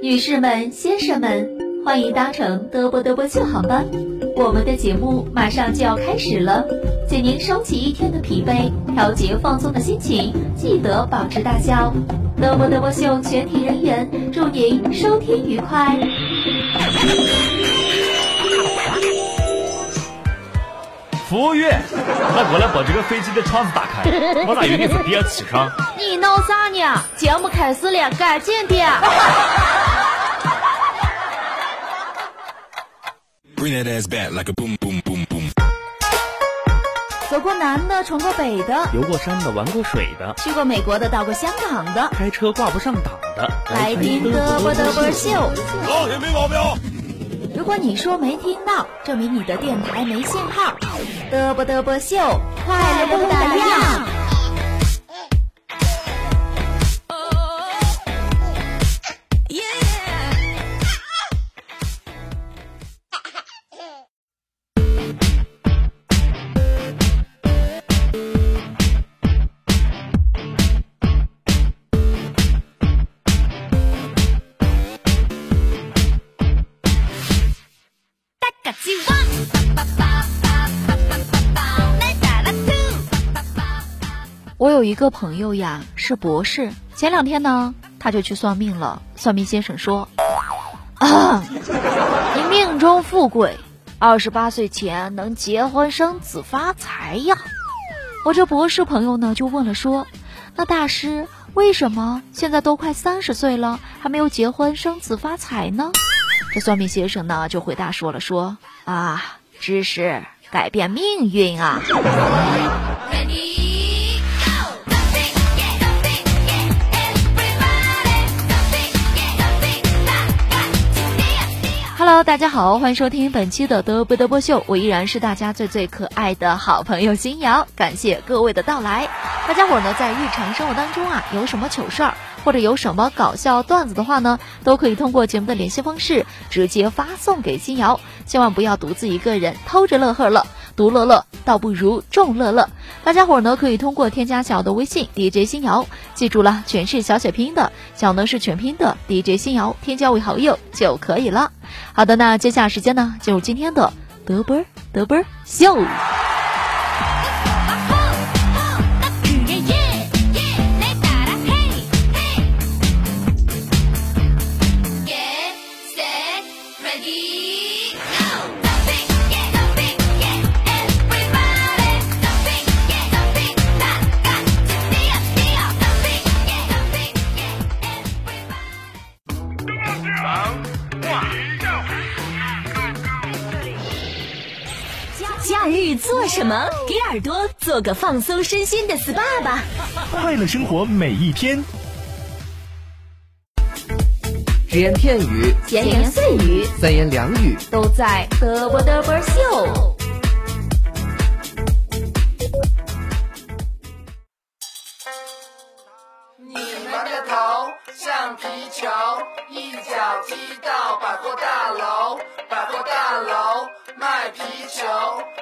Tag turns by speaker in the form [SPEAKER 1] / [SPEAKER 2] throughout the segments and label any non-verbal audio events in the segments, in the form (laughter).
[SPEAKER 1] 女士们、先生们，欢迎搭乘德波德波秀航班，我们的节目马上就要开始了，请您收起一天的疲惫，调节放松的心情，记得保持大笑。德波德波秀全体人员祝您收听愉快。
[SPEAKER 2] 服务员，快过来把这个飞机的窗子打开，我咋有点是第二气缸？
[SPEAKER 3] 你闹啥呢？节目开始了，赶紧的。走过南的，闯过北的，
[SPEAKER 2] 游过山的，玩过水的，
[SPEAKER 3] 去过美国的，到过香港的，
[SPEAKER 2] 开车挂不上档的，
[SPEAKER 3] 来听嘚啵嘚啵秀。
[SPEAKER 4] 老铁没毛病。
[SPEAKER 3] 如果你说没听到，证明你的电台没信号。嘚啵嘚啵秀，快乐不打烊。
[SPEAKER 1] 有一个朋友呀，是博士。前两天呢，他就去算命了。算命先生说：“啊，(clears throat) 你命中富贵，二十八岁前能结婚生子发财呀。”我这博士朋友呢，就问了说：“那大师，为什么现在都快三十岁了，还没有结婚生子发财呢？”这算命先生呢，就回答说了说：“啊，知识改变命运啊。”大家好，欢迎收听本期的德不德波秀，我依然是大家最最可爱的好朋友新瑶，感谢各位的到来。大家伙呢，在日常生活当中啊，有什么糗事儿，或者有什么搞笑段子的话呢，都可以通过节目的联系方式直接发送给新瑶，千万不要独自一个人偷着乐呵了。独乐乐倒不如众乐乐，大家伙呢可以通过添加小的微信 DJ 新瑶，记住了，全是小写拼音的，小呢是全拼的 DJ 新瑶，添加为好友就可以了。好的，那接下来时间呢，进入今天的德波德波秀。
[SPEAKER 5] 什么？给耳朵做个放松身心的 SPA 吧！
[SPEAKER 6] 快乐生活每一天。
[SPEAKER 7] 只言片语，
[SPEAKER 3] 闲言碎语，
[SPEAKER 7] 三言两语，
[SPEAKER 3] 都在嘚啵嘚啵秀。
[SPEAKER 8] 你们的头像皮球，一脚踢到百货大楼，百货大楼卖皮球，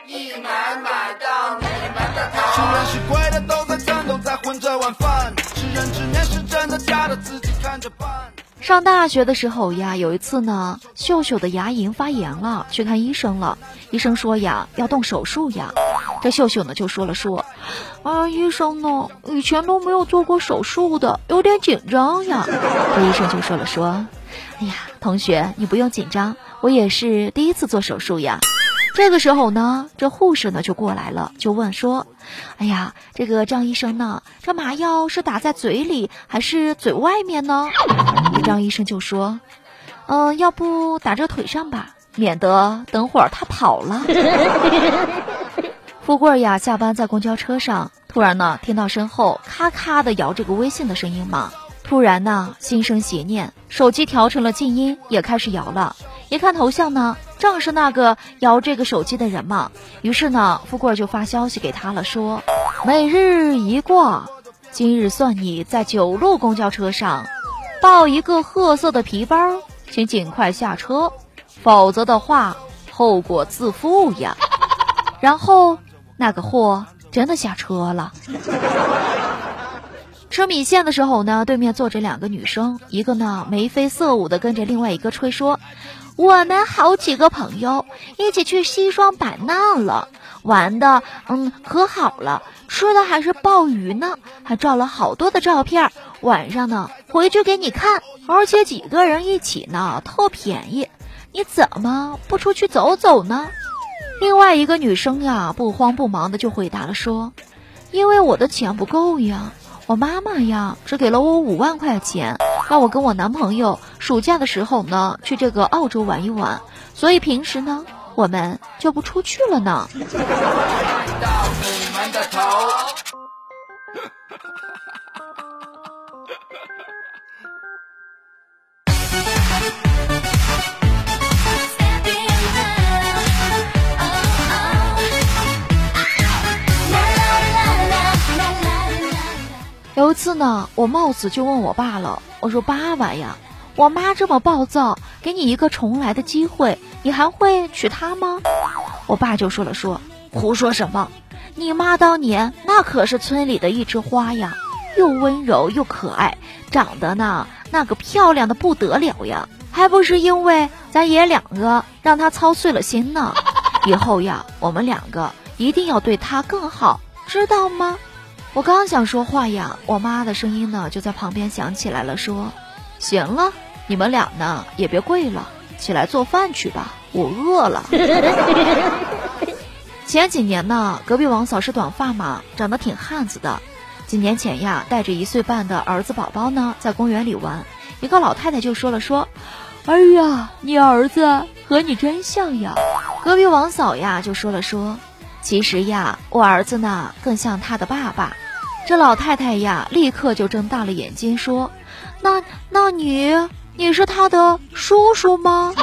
[SPEAKER 8] 一买买到你们的头。
[SPEAKER 9] 是人是鬼的都在战斗，在混着晚饭。是人之念是真的假的，自己看着办。
[SPEAKER 1] 上大学的时候呀，有一次呢，秀秀的牙龈发炎了，去看医生了。医生说呀，要动手术呀。这秀秀呢就说了说，啊，医生呢，以前都没有做过手术的，有点紧张呀。这医生就说了说，哎呀，同学，你不用紧张，我也是第一次做手术呀。这个时候呢，这护士呢就过来了，就问说：“哎呀，这个张医生呢，这麻药是打在嘴里还是嘴外面呢？” (laughs) 张医生就说：“嗯，要不打这腿上吧，免得等会儿他跑了。(laughs) ”富贵呀，下班在公交车上，突然呢听到身后咔咔的摇这个微信的声音嘛，突然呢心生邪念，手机调成了静音，也开始摇了。一看头像呢。正是那个摇这个手机的人嘛，于是呢，富贵就发消息给他了，说：“每日一卦，今日算你在九路公交车上抱一个褐色的皮包，请尽快下车，否则的话，后果自负呀。”然后那个货真的下车了。吃米线的时候呢，对面坐着两个女生，一个呢眉飞色舞的跟着另外一个吹说：“我们好几个朋友一起去西双版纳了，玩的嗯可好了，吃的还是鲍鱼呢，还照了好多的照片，晚上呢回去给你看，而且几个人一起呢特便宜，你怎么不出去走走呢？”另外一个女生呀，不慌不忙的就回答了说：“因为我的钱不够呀。”我妈妈呀，只给了我五万块钱，那我跟我男朋友暑假的时候呢，去这个澳洲玩一玩。所以平时呢，我们就不出去了呢。次呢，我冒死就问我爸了，我说：“爸爸呀，我妈这么暴躁，给你一个重来的机会，你还会娶她吗？”我爸就说了：“说胡说什么？你妈当年那可是村里的一枝花呀，又温柔又可爱，长得呢那个漂亮的不得了呀，还不是因为咱爷两个让她操碎了心呢。以后呀，我们两个一定要对她更好，知道吗？”我刚想说话呀，我妈的声音呢就在旁边响起来了，说：“行了，你们俩呢也别跪了，起来做饭去吧，我饿了。(laughs) ”前几年呢，隔壁王嫂是短发嘛，长得挺汉子的。几年前呀，带着一岁半的儿子宝宝呢，在公园里玩，一个老太太就说了：“说，哎呀，你儿子和你真像呀。”隔壁王嫂呀就说了：“说，其实呀，我儿子呢更像他的爸爸。”这老太太呀，立刻就睁大了眼睛说：“那那你你是他的叔叔吗？”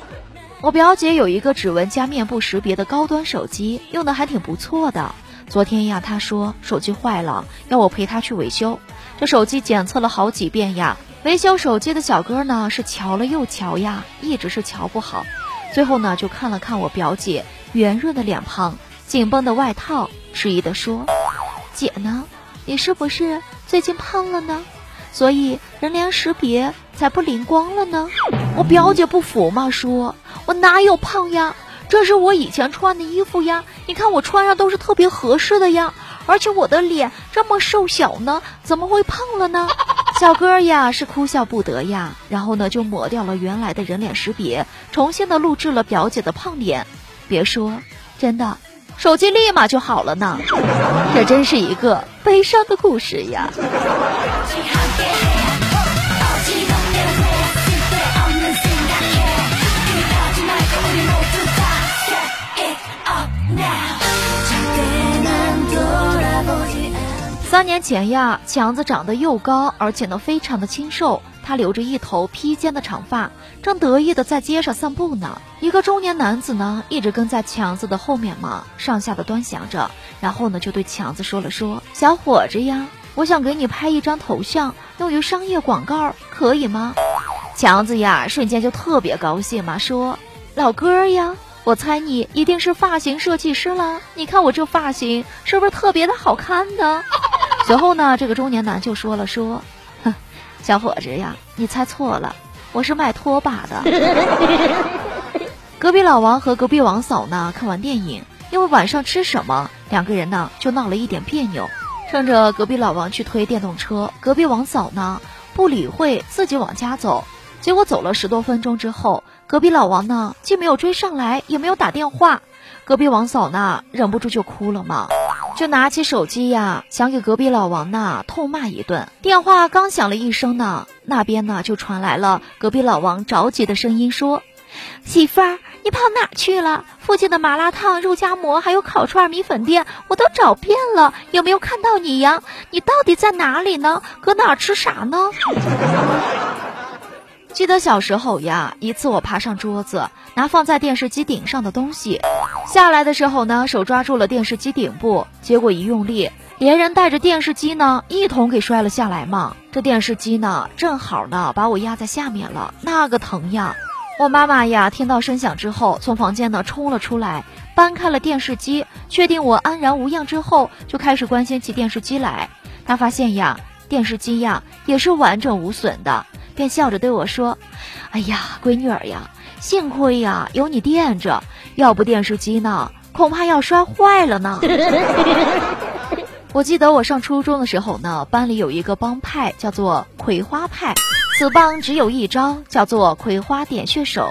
[SPEAKER 1] (laughs) 我表姐有一个指纹加面部识别的高端手机，用的还挺不错的。昨天呀，她说手机坏了，要我陪她去维修。这手机检测了好几遍呀，维修手机的小哥呢是瞧了又瞧呀，一直是瞧不好。最后呢，就看了看我表姐圆润的脸庞、紧绷的外套，迟疑的说。姐呢？你是不是最近胖了呢？所以人脸识别才不灵光了呢？我表姐不服嘛，说我哪有胖呀？这是我以前穿的衣服呀，你看我穿上都是特别合适的呀。而且我的脸这么瘦小呢，怎么会胖了呢？(laughs) 小哥呀是哭笑不得呀，然后呢就抹掉了原来的人脸识别，重新的录制了表姐的胖脸。别说，真的。手机立马就好了呢，这真是一个悲伤的故事呀。三年前呀，强子长得又高，而且呢非常的清瘦。他留着一头披肩的长发，正得意的在街上散步呢。一个中年男子呢，一直跟在强子的后面嘛，上下的端详着，然后呢，就对强子说了说：“小伙子呀，我想给你拍一张头像，用于商业广告，可以吗？”强子呀，瞬间就特别高兴嘛，说：“老哥呀，我猜你一定是发型设计师啦，你看我这发型是不是特别的好看呢？” (laughs) 随后呢，这个中年男就说了说。小伙子呀，你猜错了，我是卖拖把的。(laughs) 隔壁老王和隔壁王嫂呢，看完电影，因为晚上吃什么，两个人呢就闹了一点别扭。趁着隔壁老王去推电动车，隔壁王嫂呢不理会，自己往家走。结果走了十多分钟之后，隔壁老王呢既没有追上来，也没有打电话，隔壁王嫂呢忍不住就哭了嘛。就拿起手机呀，想给隔壁老王呢痛骂一顿。电话刚响了一声呢，那边呢就传来了隔壁老王着急的声音说：“媳妇儿，你跑哪去了？附近的麻辣烫、肉夹馍还有烤串、米粉店我都找遍了，有没有看到你呀？你到底在哪里呢？搁哪吃啥呢？” (laughs) 记得小时候呀，一次我爬上桌子，拿放在电视机顶上的东西，下来的时候呢，手抓住了电视机顶部，结果一用力，连人带着电视机呢一同给摔了下来嘛。这电视机呢，正好呢把我压在下面了，那个疼呀！我妈妈呀，听到声响之后，从房间呢冲了出来，搬开了电视机，确定我安然无恙之后，就开始关心起电视机来。她发现呀，电视机呀也是完整无损的，便笑着对我说：“哎呀，闺女儿呀，幸亏呀有你垫着，要不电视机呢，恐怕要摔坏了呢。(laughs) ”我记得我上初中的时候呢，班里有一个帮派叫做葵花派，此帮只有一招，叫做葵花点穴手。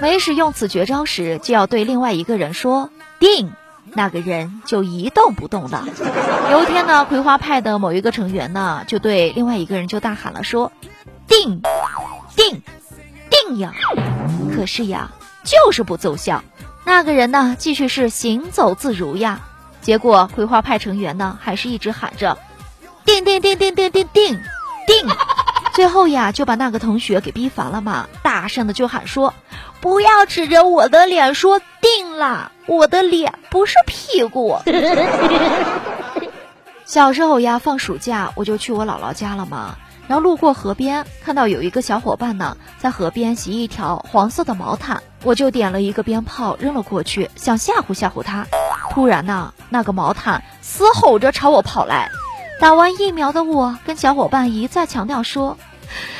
[SPEAKER 1] 每使用此绝招时，就要对另外一个人说“定”，那个人就一动不动了。(laughs) 有一天呢，葵花派的某一个成员呢，就对另外一个人就大喊了说：“定，定，定呀！”可是呀，就是不奏效。那个人呢，继续是行走自如呀。结果葵花派成员呢，还是一直喊着“定定定定定定定定”。最后呀，就把那个同学给逼烦了嘛，大声的就喊说：“不要指着我的脸说定了，我的脸不是屁股。(laughs) ”小时候呀，放暑假我就去我姥姥家了嘛，然后路过河边，看到有一个小伙伴呢在河边洗一条黄色的毛毯，我就点了一个鞭炮扔了过去，想吓唬吓唬他。突然呢，那个毛毯嘶吼着朝我跑来。打完疫苗的我跟小伙伴一再强调说：“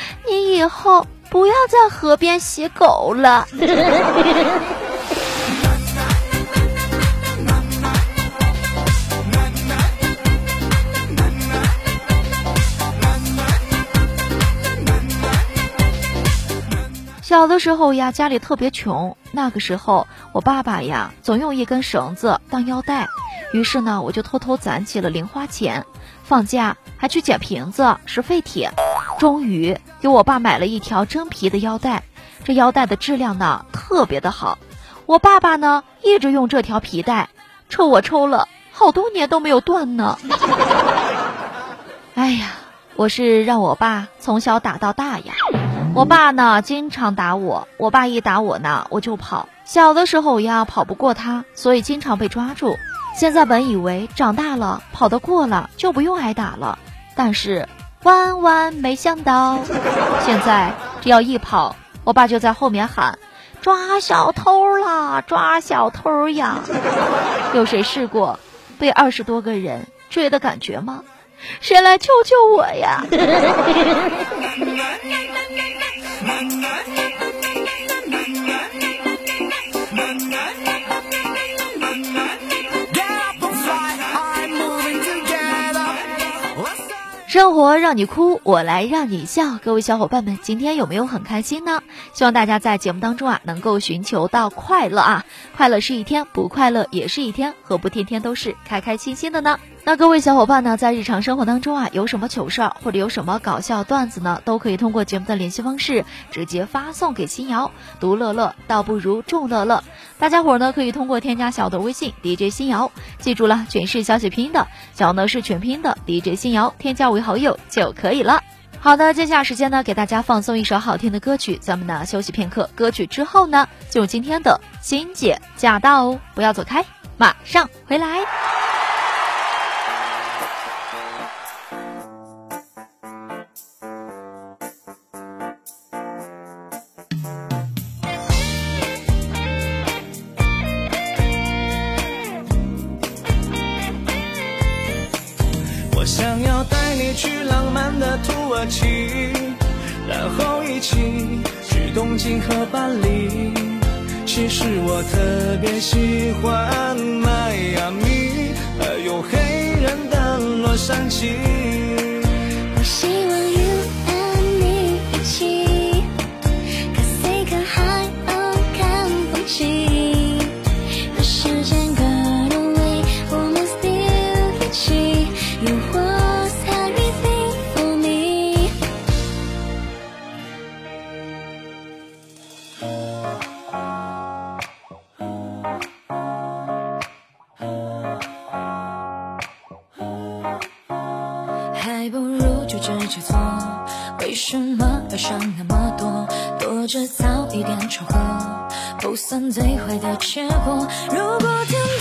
[SPEAKER 1] (laughs) 你以后不要在河边洗狗了。(laughs) ”小的时候呀，家里特别穷，那个时候我爸爸呀总用一根绳子当腰带，于是呢我就偷偷攒起了零花钱。放假还去捡瓶子拾废铁，终于给我爸买了一条真皮的腰带。这腰带的质量呢特别的好，我爸爸呢一直用这条皮带，抽我抽了好多年都没有断呢。哎呀，我是让我爸从小打到大呀。我爸呢经常打我，我爸一打我呢我就跑。小的时候呀跑不过他，所以经常被抓住。现在本以为长大了跑得过了就不用挨打了，但是万万没想到，现在只要一跑，我爸就在后面喊：“抓小偷啦，抓小偷呀！”有谁试过被二十多个人追的感觉吗？谁来救救我呀？生活让你哭，我来让你笑。各位小伙伴们，今天有没有很开心呢？希望大家在节目当中啊，能够寻求到快乐啊！快乐是一天，不快乐也是一天，何不天天都是开开心心的呢？那各位小伙伴呢，在日常生活当中啊，有什么糗事儿或者有什么搞笑段子呢，都可以通过节目的联系方式直接发送给新瑶。独乐乐倒不如众乐乐，大家伙儿呢可以通过添加小的微信 DJ 新瑶，记住了，全是小写拼音的，小呢是全拼的 DJ 新瑶，添加为好友就可以了。好的，接下来时间呢，给大家放送一首好听的歌曲，咱们呢休息片刻，歌曲之后呢，就今天的欣姐驾到哦，不要走开，马上回来。
[SPEAKER 10] 的土耳其，然后一起去东京和巴黎。其实我特别喜欢迈阿密，还有黑人的洛杉矶。
[SPEAKER 11] 的结果。如果天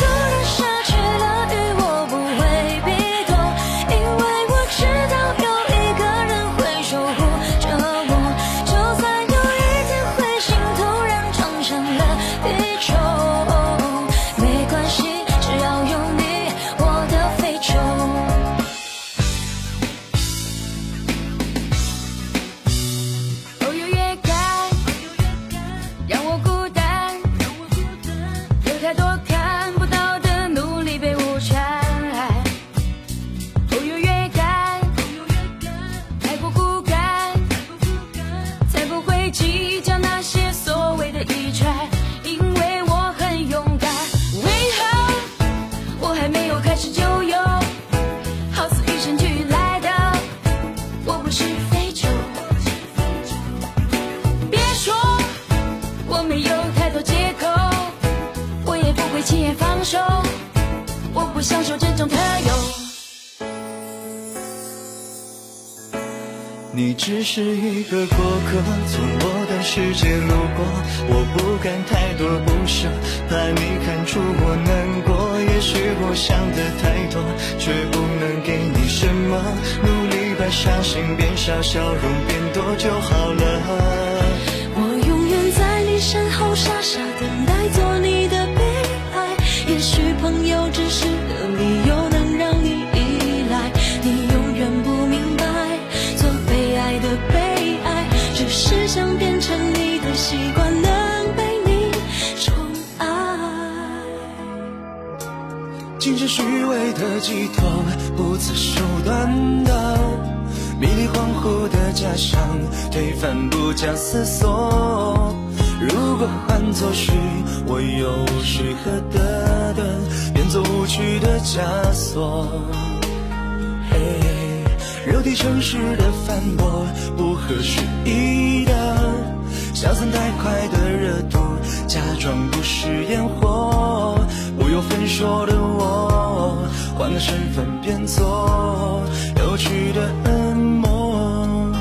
[SPEAKER 10] 是一个过客，从我的世界路过。我不敢太多不舍，怕你看出我难过。也许我想的太多，却不能给你什么。努力把伤心变少，笑容变多就好了。尽是虚伪的寄托，不择手段的迷离恍惚的假象，推翻不假思索。如果换作是我，又是何德的变作无趣的枷锁？嘿，肉体诚实的反驳，不合时宜的消散太快的热度，假装不是烟火。不由分说的我，换个身份变作有趣的恶魔。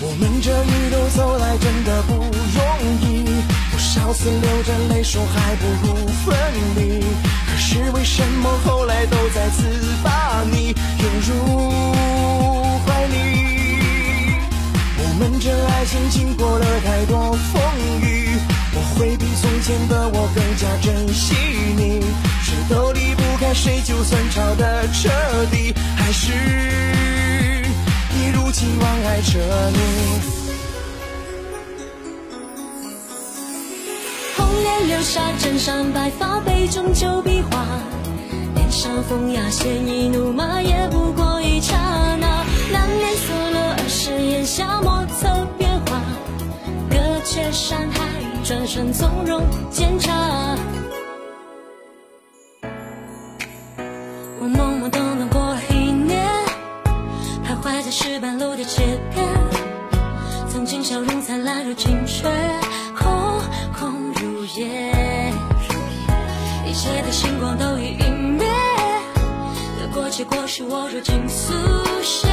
[SPEAKER 10] 我们这一路走来真的不容易，多少次流着泪说还不如分离。可是为什么后来都再次把你拥入怀里？我们这爱情经过了太多风雨，我会比从前的我更加珍惜你。谁都离不开谁，就算吵得彻底，还是一如既往爱着你。
[SPEAKER 11] 红颜流沙枕上白发，杯中酒比划，脸上风雅鲜衣怒马，也不过一刹那，难免涩了儿时檐下莫。山海，转身从容检查。我懵懵懂懂过了一年，徘徊在石板路的街边。曾经笑容灿烂如今却空空如也，一切的星光都已陨灭。得过且过是我如今速写。